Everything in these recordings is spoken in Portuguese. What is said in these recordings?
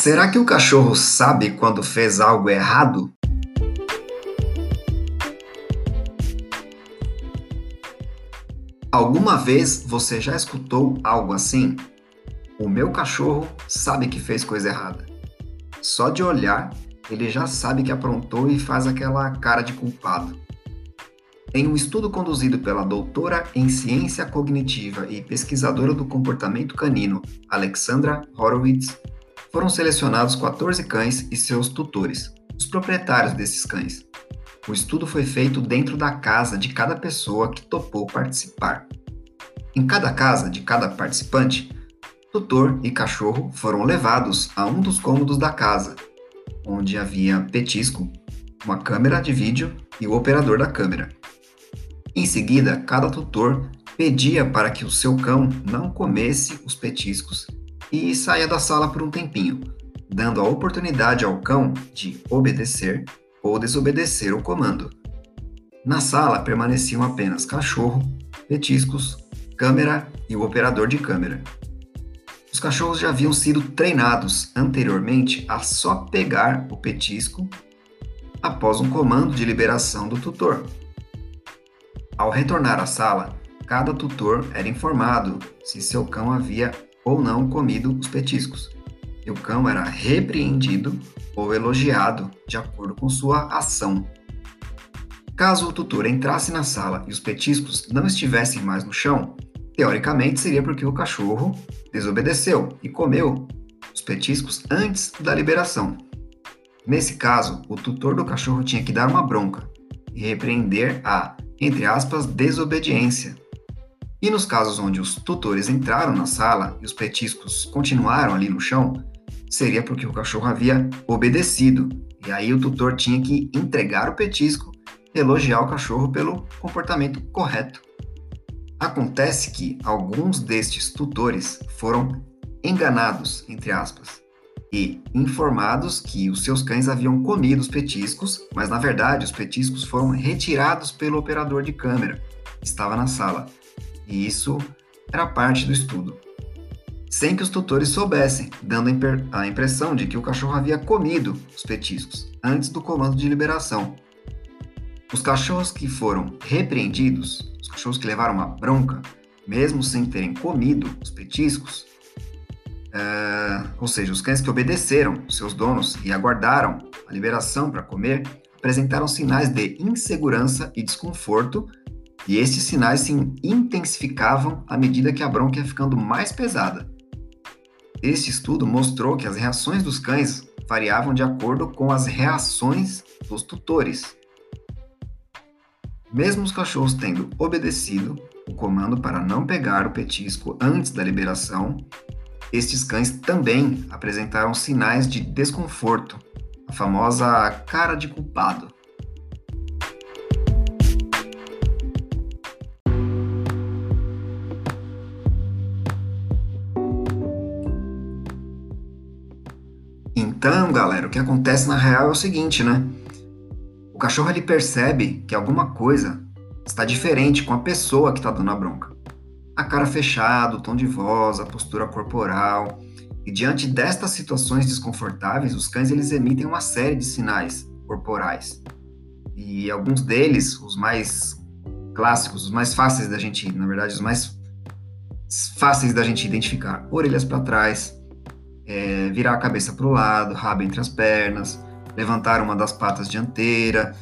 Será que o cachorro sabe quando fez algo errado? Alguma vez você já escutou algo assim? O meu cachorro sabe que fez coisa errada. Só de olhar, ele já sabe que aprontou e faz aquela cara de culpado. Em um estudo conduzido pela doutora em ciência cognitiva e pesquisadora do comportamento canino, Alexandra Horowitz, foram selecionados 14 cães e seus tutores, os proprietários desses cães. O estudo foi feito dentro da casa de cada pessoa que topou participar. Em cada casa de cada participante, tutor e cachorro foram levados a um dos cômodos da casa, onde havia petisco, uma câmera de vídeo e o operador da câmera. Em seguida, cada tutor pedia para que o seu cão não comesse os petiscos e saia da sala por um tempinho, dando a oportunidade ao cão de obedecer ou desobedecer o comando. Na sala permaneciam apenas cachorro, petiscos, câmera e o operador de câmera. Os cachorros já haviam sido treinados anteriormente a só pegar o petisco após um comando de liberação do tutor. Ao retornar à sala, cada tutor era informado se seu cão havia ou não comido os petiscos. E o cão era repreendido ou elogiado de acordo com sua ação. Caso o tutor entrasse na sala e os petiscos não estivessem mais no chão, teoricamente seria porque o cachorro desobedeceu e comeu os petiscos antes da liberação. Nesse caso, o tutor do cachorro tinha que dar uma bronca e repreender a, entre aspas, desobediência, e nos casos onde os tutores entraram na sala e os petiscos continuaram ali no chão, seria porque o cachorro havia obedecido. E aí o tutor tinha que entregar o petisco e elogiar o cachorro pelo comportamento correto. Acontece que alguns destes tutores foram enganados, entre aspas, e informados que os seus cães haviam comido os petiscos, mas na verdade os petiscos foram retirados pelo operador de câmera, que estava na sala e isso era parte do estudo. Sem que os tutores soubessem, dando a impressão de que o cachorro havia comido os petiscos antes do comando de liberação. Os cachorros que foram repreendidos, os cachorros que levaram uma bronca, mesmo sem terem comido os petiscos, uh, ou seja, os cães que obedeceram seus donos e aguardaram a liberação para comer, apresentaram sinais de insegurança e desconforto e esses sinais se intensificavam à medida que a bronca ia ficando mais pesada. Este estudo mostrou que as reações dos cães variavam de acordo com as reações dos tutores. Mesmo os cachorros tendo obedecido o comando para não pegar o petisco antes da liberação, estes cães também apresentaram sinais de desconforto, a famosa cara de culpado. Então, galera, o que acontece na real é o seguinte, né? O cachorro ele percebe que alguma coisa está diferente com a pessoa que está dando a bronca. A cara fechada, o tom de voz, a postura corporal. E diante destas situações desconfortáveis, os cães eles emitem uma série de sinais corporais. E alguns deles, os mais clássicos, os mais fáceis da gente, na verdade, os mais fáceis da gente identificar, orelhas para trás, é, virar a cabeça para o lado, rabo entre as pernas, levantar uma das patas dianteira,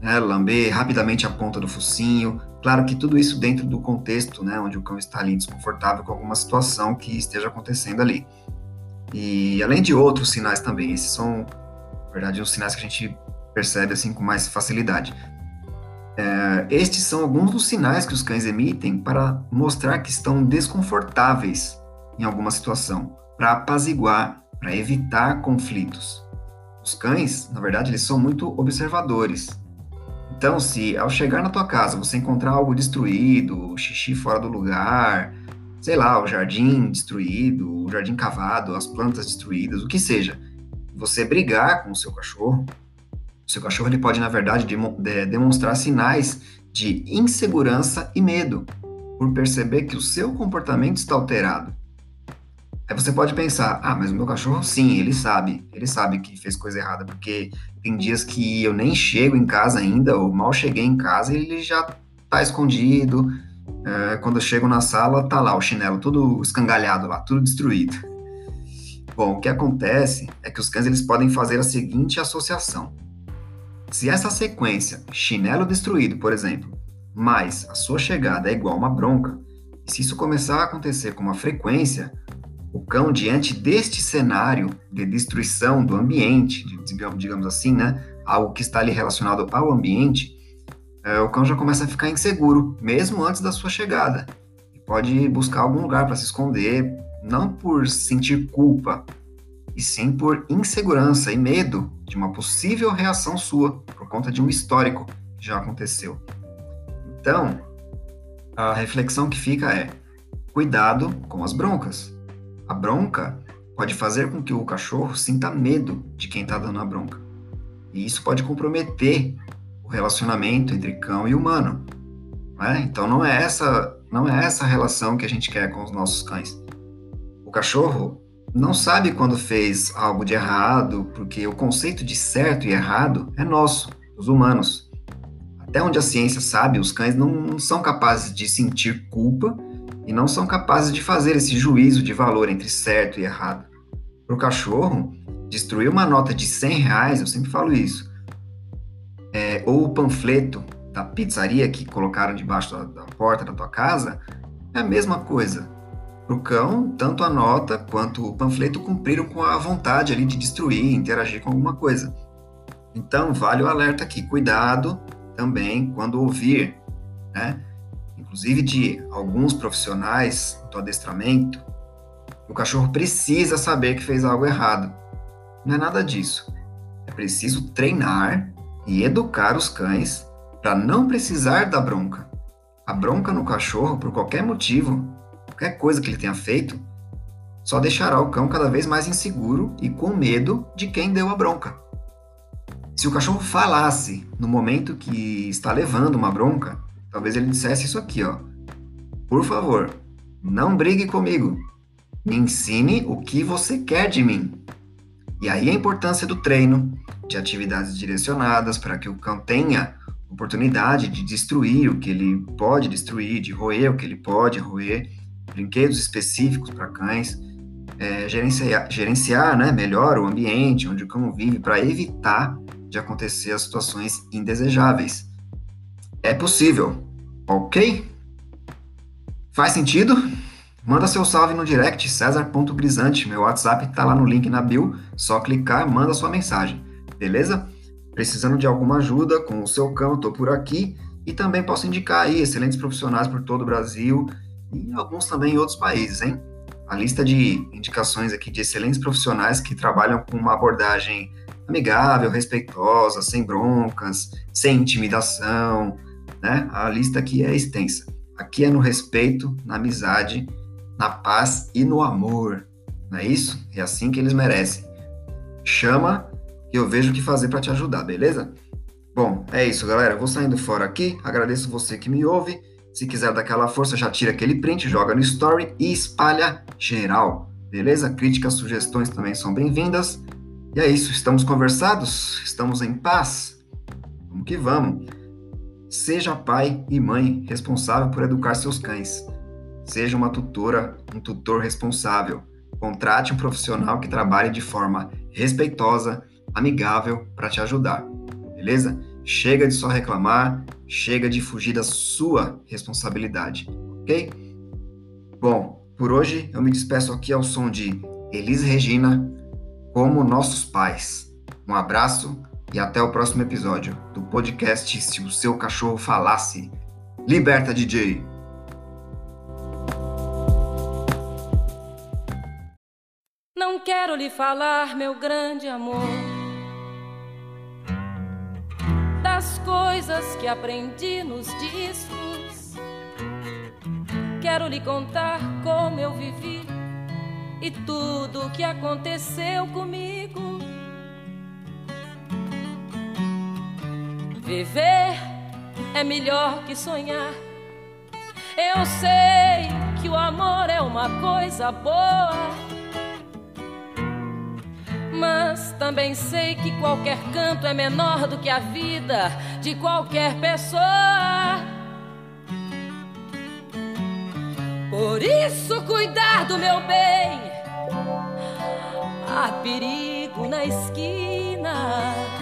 né, lamber rapidamente a ponta do focinho. Claro que tudo isso dentro do contexto, né, onde o cão está ali desconfortável com alguma situação que esteja acontecendo ali. E além de outros sinais também, esses são, na verdade, os sinais que a gente percebe assim com mais facilidade. É, estes são alguns dos sinais que os cães emitem para mostrar que estão desconfortáveis em alguma situação para apaziguar, para evitar conflitos. Os cães, na verdade, eles são muito observadores. Então, se ao chegar na tua casa você encontrar algo destruído, xixi fora do lugar, sei lá, o jardim destruído, o jardim cavado, as plantas destruídas, o que seja, você brigar com o seu cachorro, o seu cachorro ele pode, na verdade, demonstrar sinais de insegurança e medo por perceber que o seu comportamento está alterado. Aí você pode pensar, ah, mas o meu cachorro, sim, ele sabe, ele sabe que fez coisa errada, porque tem dias que eu nem chego em casa ainda, ou mal cheguei em casa ele já tá escondido. É, quando eu chego na sala, tá lá o chinelo todo escangalhado lá, tudo destruído. Bom, o que acontece é que os cães eles podem fazer a seguinte associação. Se essa sequência, chinelo destruído, por exemplo, mais a sua chegada é igual a uma bronca, e se isso começar a acontecer com uma frequência, o cão, diante deste cenário de destruição do ambiente, digamos assim, né, algo que está ali relacionado ao ambiente, é, o cão já começa a ficar inseguro, mesmo antes da sua chegada. E pode buscar algum lugar para se esconder, não por sentir culpa, e sim por insegurança e medo de uma possível reação sua por conta de um histórico que já aconteceu. Então, a reflexão que fica é: cuidado com as broncas. A bronca pode fazer com que o cachorro sinta medo de quem está dando a bronca. E isso pode comprometer o relacionamento entre cão e humano. Né? Então não é essa não é essa relação que a gente quer com os nossos cães. O cachorro não sabe quando fez algo de errado, porque o conceito de certo e errado é nosso, dos humanos. Até onde a ciência sabe, os cães não são capazes de sentir culpa e não são capazes de fazer esse juízo de valor entre certo e errado. Para o cachorro, destruir uma nota de 100 reais, eu sempre falo isso, é, ou o panfleto da pizzaria que colocaram debaixo da, da porta da tua casa, é a mesma coisa. Para o cão, tanto a nota quanto o panfleto cumpriram com a vontade ali de destruir, interagir com alguma coisa. Então, vale o alerta aqui, cuidado também quando ouvir, né? Inclusive de alguns profissionais do adestramento, o cachorro precisa saber que fez algo errado. Não é nada disso. É preciso treinar e educar os cães para não precisar da bronca. A bronca no cachorro, por qualquer motivo, qualquer coisa que ele tenha feito, só deixará o cão cada vez mais inseguro e com medo de quem deu a bronca. Se o cachorro falasse no momento que está levando uma bronca, Talvez ele dissesse isso aqui, ó. Por favor, não brigue comigo. Me ensine o que você quer de mim. E aí a importância do treino, de atividades direcionadas para que o cão tenha oportunidade de destruir o que ele pode destruir, de roer o que ele pode roer, brinquedos específicos para cães, é, gerenciar, gerenciar né, melhor o ambiente onde o cão vive para evitar de acontecer as situações indesejáveis. É possível, ok? Faz sentido? Manda seu salve no direct, cesar.grisante. Meu WhatsApp tá lá no link na bio. Só clicar, manda sua mensagem. Beleza? Precisando de alguma ajuda com o seu cão, tô por aqui. E também posso indicar aí excelentes profissionais por todo o Brasil e alguns também em outros países, hein? A lista de indicações aqui de excelentes profissionais que trabalham com uma abordagem amigável, respeitosa, sem broncas, sem intimidação, né? A lista aqui é extensa. Aqui é no respeito, na amizade, na paz e no amor. Não é isso? É assim que eles merecem. Chama que eu vejo o que fazer para te ajudar, beleza? Bom, é isso, galera. vou saindo fora aqui. Agradeço você que me ouve. Se quiser dar aquela força, já tira aquele print, joga no story e espalha geral. Beleza? Críticas, sugestões também são bem-vindas. E é isso, estamos conversados? Estamos em paz? Vamos que vamos. Seja pai e mãe responsável por educar seus cães. Seja uma tutora, um tutor responsável. Contrate um profissional que trabalhe de forma respeitosa, amigável para te ajudar. Beleza? Chega de só reclamar, chega de fugir da sua responsabilidade, ok? Bom, por hoje eu me despeço aqui ao som de Elis Regina, como nossos pais. Um abraço e até o próximo episódio do podcast Se o Seu Cachorro Falasse. Liberta, DJ! Não quero lhe falar, meu grande amor, das coisas que aprendi nos discos. Quero lhe contar como eu vivi e tudo o que aconteceu comigo. Viver é melhor que sonhar. Eu sei que o amor é uma coisa boa, mas também sei que qualquer canto é menor do que a vida de qualquer pessoa. Por isso, cuidar do meu bem. Há perigo na esquina.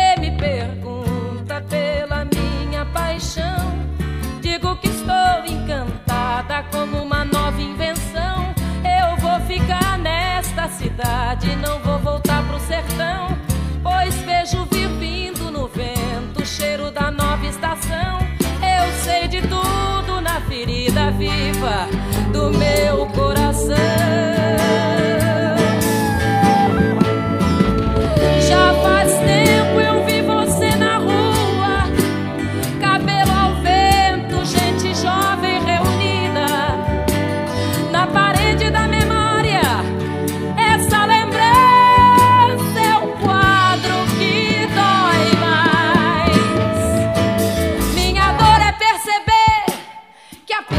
pergunta pela minha paixão. Digo que estou encantada como uma nova invenção. Eu vou ficar nesta cidade, não vou voltar pro sertão. Pois vejo vir vindo no vento o cheiro da nova estação. Eu sei de tudo na ferida viva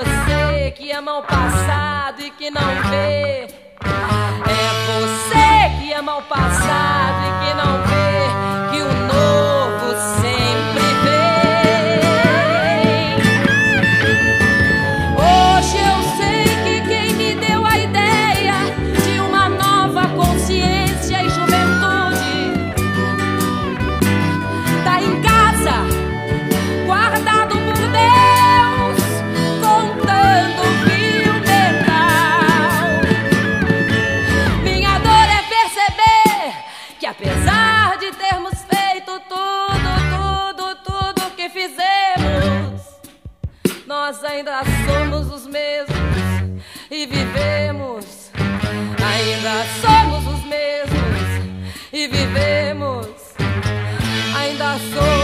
você que ama o passado e que não vê. É você que ama o passado e que não vê que o novo sempre vivemos ainda somos.